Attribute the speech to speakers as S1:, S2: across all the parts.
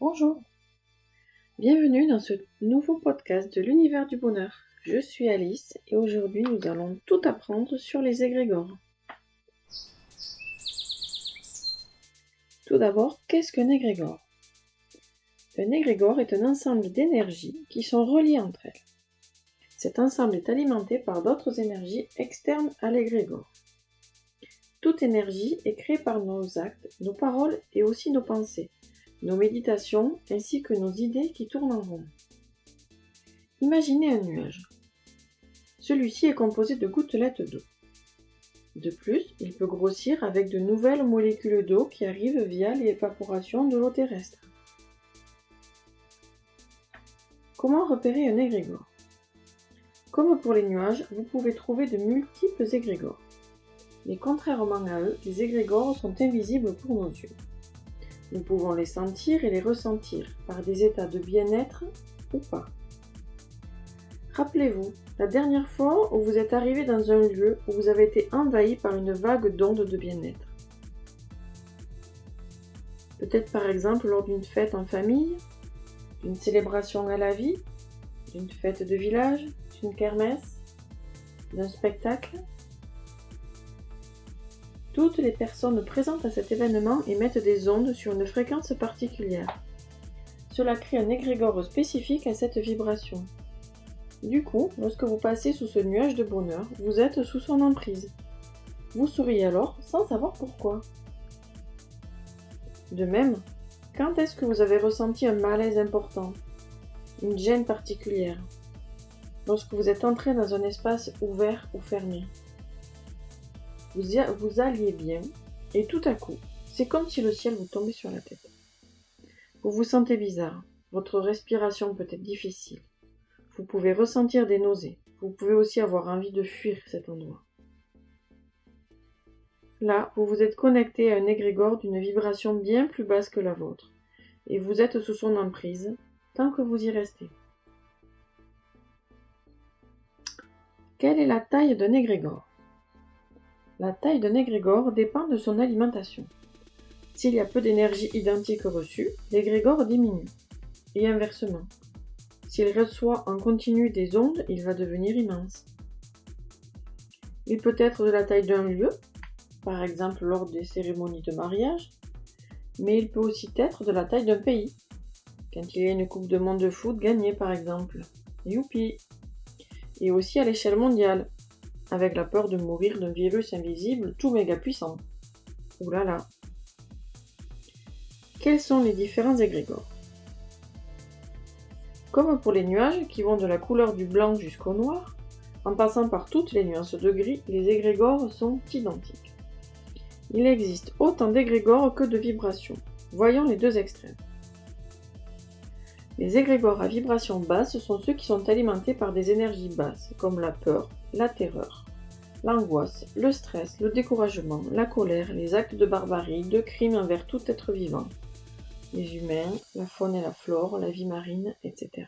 S1: Bonjour, bienvenue dans ce nouveau podcast de l'univers du bonheur. Je suis Alice et aujourd'hui nous allons tout apprendre sur les égrégores. Tout d'abord, qu'est-ce qu'un égrégore? Un égrégore est un ensemble d'énergies qui sont reliées entre elles. Cet ensemble est alimenté par d'autres énergies externes à l'égrégore. Toute énergie est créée par nos actes, nos paroles et aussi nos pensées nos méditations ainsi que nos idées qui tournent en rond. Imaginez un nuage. Celui-ci est composé de gouttelettes d'eau. De plus, il peut grossir avec de nouvelles molécules d'eau qui arrivent via l'évaporation de l'eau terrestre. Comment repérer un égrégore? Comme pour les nuages, vous pouvez trouver de multiples égrégores. Mais contrairement à eux, les égrégores sont invisibles pour nos yeux. Nous pouvons les sentir et les ressentir par des états de bien-être ou pas. Rappelez-vous, la dernière fois où vous êtes arrivé dans un lieu où vous avez été envahi par une vague d'ondes de bien-être. Peut-être par exemple lors d'une fête en famille, d'une célébration à la vie, d'une fête de village, d'une kermesse, d'un spectacle. Toutes les personnes présentes à cet événement émettent des ondes sur une fréquence particulière. Cela crée un égrégore spécifique à cette vibration. Du coup, lorsque vous passez sous ce nuage de bonheur, vous êtes sous son emprise. Vous souriez alors sans savoir pourquoi. De même, quand est-ce que vous avez ressenti un malaise important, une gêne particulière, lorsque vous êtes entré dans un espace ouvert ou fermé? Vous, alliez bien, et tout à coup, c'est comme si le ciel vous tombait sur la tête. Vous vous sentez bizarre, votre respiration peut être difficile, vous pouvez ressentir des nausées, vous pouvez aussi avoir envie de fuir cet endroit. Là, vous vous êtes connecté à un égrégore d'une vibration bien plus basse que la vôtre, et vous êtes sous son emprise tant que vous y restez. Quelle est la taille d'un égrégore? La taille d'un égrégore dépend de son alimentation. S'il y a peu d'énergie identique reçue, l'égrégore diminue. Et inversement. S'il reçoit en continu des ondes, il va devenir immense. Il peut être de la taille d'un lieu, par exemple lors des cérémonies de mariage, mais il peut aussi être de la taille d'un pays, quand il y a une Coupe de Monde de foot gagnée par exemple. Youpi Et aussi à l'échelle mondiale, avec la peur de mourir d'un virus invisible tout méga puissant. Ouh là là. Quels sont les différents égrégores? Comme pour les nuages qui vont de la couleur du blanc jusqu'au noir, en passant par toutes les nuances de gris, les égrégores sont identiques. Il existe autant d'égrégores que de vibrations. Voyons les deux extrêmes. Les égrégores à vibration basse sont ceux qui sont alimentés par des énergies basses, comme la peur, la terreur, l'angoisse, le stress, le découragement, la colère, les actes de barbarie, de crimes envers tout être vivant, les humains, la faune et la flore, la vie marine, etc.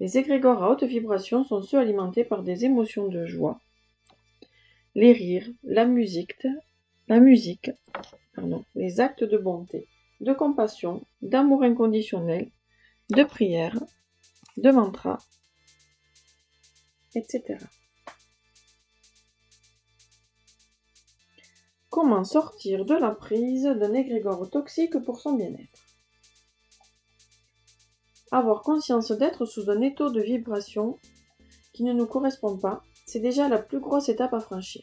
S1: Les égrégores à haute vibration sont ceux alimentés par des émotions de joie, les rires, la musique, la musique, les actes de bonté, de compassion, d'amour inconditionnel, de prière, de mantra, etc. Comment sortir de la prise d'un égrégore toxique pour son bien-être? Avoir conscience d'être sous un étau de vibration qui ne nous correspond pas, c'est déjà la plus grosse étape à franchir.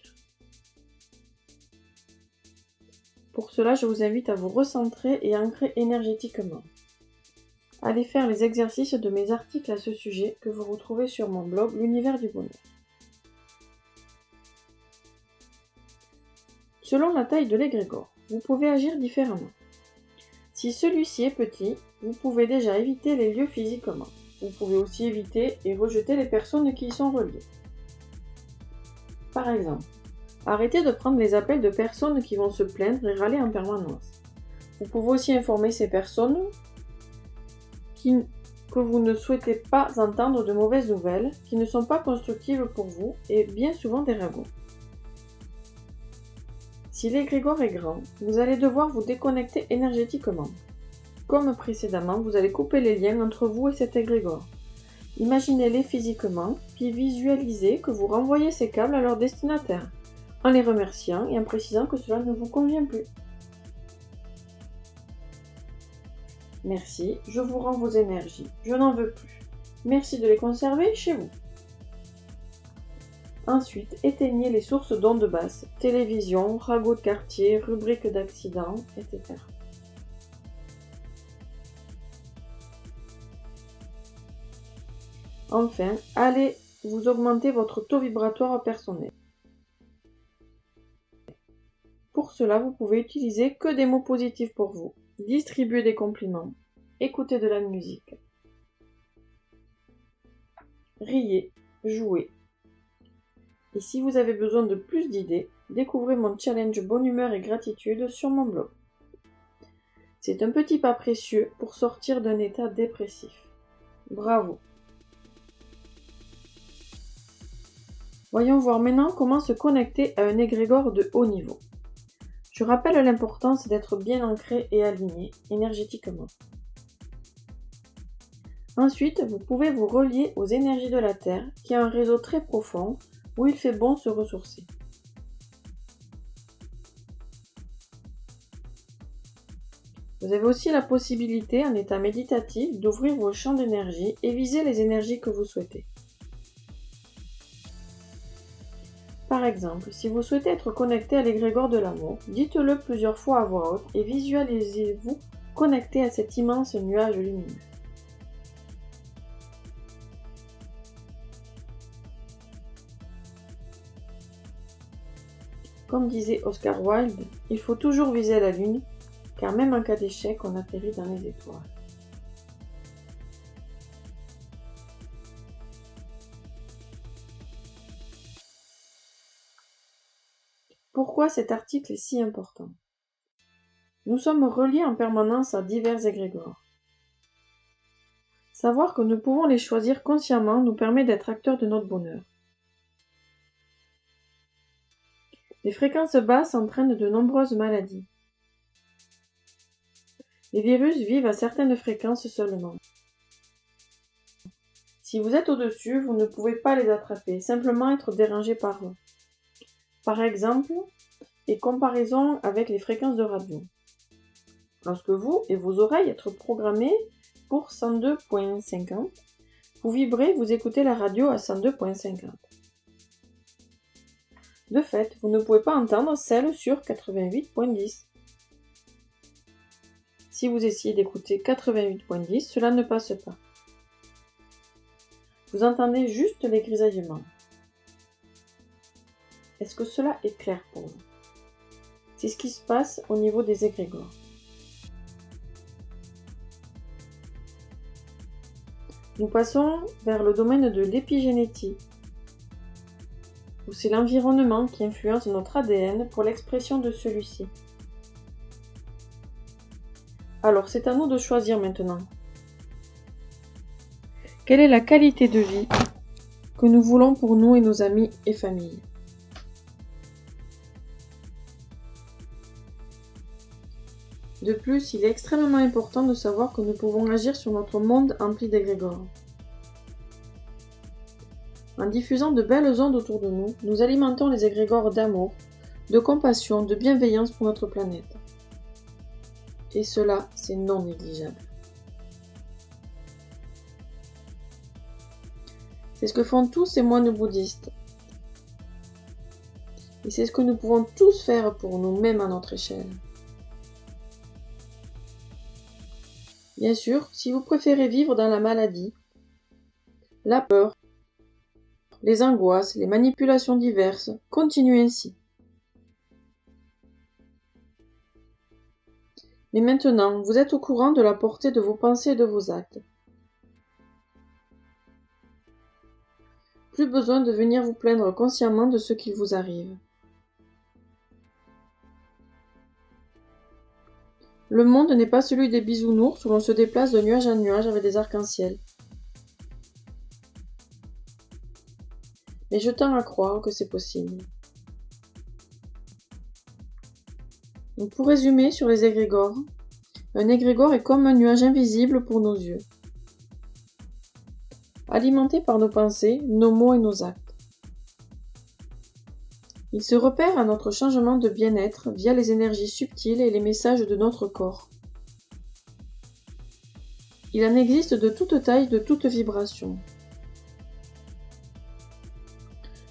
S1: Pour cela, je vous invite à vous recentrer et ancrer énergétiquement. Allez faire les exercices de mes articles à ce sujet que vous retrouvez sur mon blog L'univers du bonheur. Selon la taille de l'égrégore, vous pouvez agir différemment. Si celui-ci est petit, vous pouvez déjà éviter les lieux physiquement. Vous pouvez aussi éviter et rejeter les personnes qui y sont reliées. Par exemple, arrêtez de prendre les appels de personnes qui vont se plaindre et râler en permanence. Vous pouvez aussi informer ces personnes que vous ne souhaitez pas entendre de mauvaises nouvelles, qui ne sont pas constructives pour vous et bien souvent des ragots. Si l'égrégore est grand, vous allez devoir vous déconnecter énergétiquement. Comme précédemment, vous allez couper les liens entre vous et cet égrégore. Imaginez-les physiquement, puis visualisez que vous renvoyez ces câbles à leur destinataire, en les remerciant et en précisant que cela ne vous convient plus. Merci, je vous rends vos énergies, je n'en veux plus. Merci de les conserver chez vous. Ensuite, éteignez les sources d'ondes basses, télévision, ragots de quartier, rubriques d'accidents, etc. Enfin, allez vous augmenter votre taux vibratoire personnel. Pour cela, vous pouvez utiliser que des mots positifs pour vous, distribuer des compliments, écouter de la musique, riez, jouez. Et si vous avez besoin de plus d'idées, découvrez mon challenge bonne humeur et gratitude sur mon blog. C'est un petit pas précieux pour sortir d'un état dépressif. Bravo Voyons voir maintenant comment se connecter à un égrégore de haut niveau. Je rappelle l'importance d'être bien ancré et aligné énergétiquement. Ensuite, vous pouvez vous relier aux énergies de la Terre, qui a un réseau très profond où il fait bon se ressourcer. Vous avez aussi la possibilité, en état méditatif, d'ouvrir vos champs d'énergie et viser les énergies que vous souhaitez. Par exemple, si vous souhaitez être connecté à l'égrégore de l'amour, dites-le plusieurs fois à voix haute et visualisez-vous connecté à cet immense nuage lumineux. Comme disait Oscar Wilde, il faut toujours viser la lune, car même en cas d'échec, on atterrit dans les étoiles. Cet article est si important Nous sommes reliés en permanence à divers égrégores. Savoir que nous pouvons les choisir consciemment nous permet d'être acteurs de notre bonheur. Les fréquences basses entraînent de nombreuses maladies. Les virus vivent à certaines fréquences seulement. Si vous êtes au-dessus, vous ne pouvez pas les attraper, simplement être dérangé par eux. Par exemple, et comparaison avec les fréquences de radio. Lorsque vous et vos oreilles êtes programmés pour 102.50, vous vibrez, vous écoutez la radio à 102.50. De fait, vous ne pouvez pas entendre celle sur 88.10. Si vous essayez d'écouter 88.10, cela ne passe pas. Vous entendez juste les grisaillements. Est-ce que cela est clair pour vous? C'est ce qui se passe au niveau des égrégores. Nous passons vers le domaine de l'épigénétique c'est l'environnement qui influence notre ADN pour l'expression de celui-ci. Alors c'est à nous de choisir maintenant. Quelle est la qualité de vie que nous voulons pour nous et nos amis et familles? De plus, il est extrêmement important de savoir que nous pouvons agir sur notre monde empli d'égrégores. En diffusant de belles ondes autour de nous, nous alimentons les égrégores d'amour, de compassion, de bienveillance pour notre planète. Et cela, c'est non négligeable. C'est ce que font tous ces moines bouddhistes. Et c'est ce que nous pouvons tous faire pour nous-mêmes à notre échelle. Bien sûr, si vous préférez vivre dans la maladie, la peur, les angoisses, les manipulations diverses, continuent ainsi. Mais maintenant, vous êtes au courant de la portée de vos pensées et de vos actes. Plus besoin de venir vous plaindre consciemment de ce qui vous arrive. Le monde n'est pas celui des bisounours où l'on se déplace de nuage en nuage avec des arcs-en-ciel. mais je tends à croire que c'est possible. pour résumer sur les égrégores, un égrégore est comme un nuage invisible pour nos yeux, alimenté par nos pensées, nos mots et nos actes. Il se repère à notre changement de bien-être via les énergies subtiles et les messages de notre corps. Il en existe de toute taille, de toute vibration.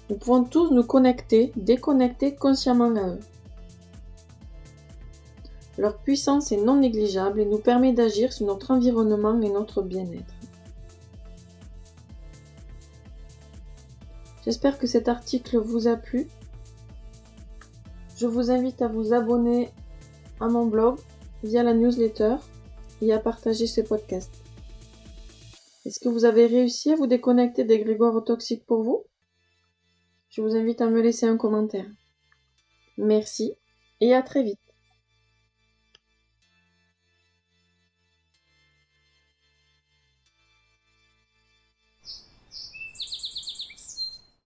S1: Nous pouvons tous nous connecter, déconnecter consciemment à eux. Leur puissance est non négligeable et nous permet d'agir sur notre environnement et notre bien-être. J'espère que cet article vous a plu. Je vous invite à vous abonner à mon blog via la newsletter et à partager ce podcast. Est-ce que vous avez réussi à vous déconnecter des grégores toxiques pour vous? Je vous invite à me laisser un commentaire. Merci et à très vite.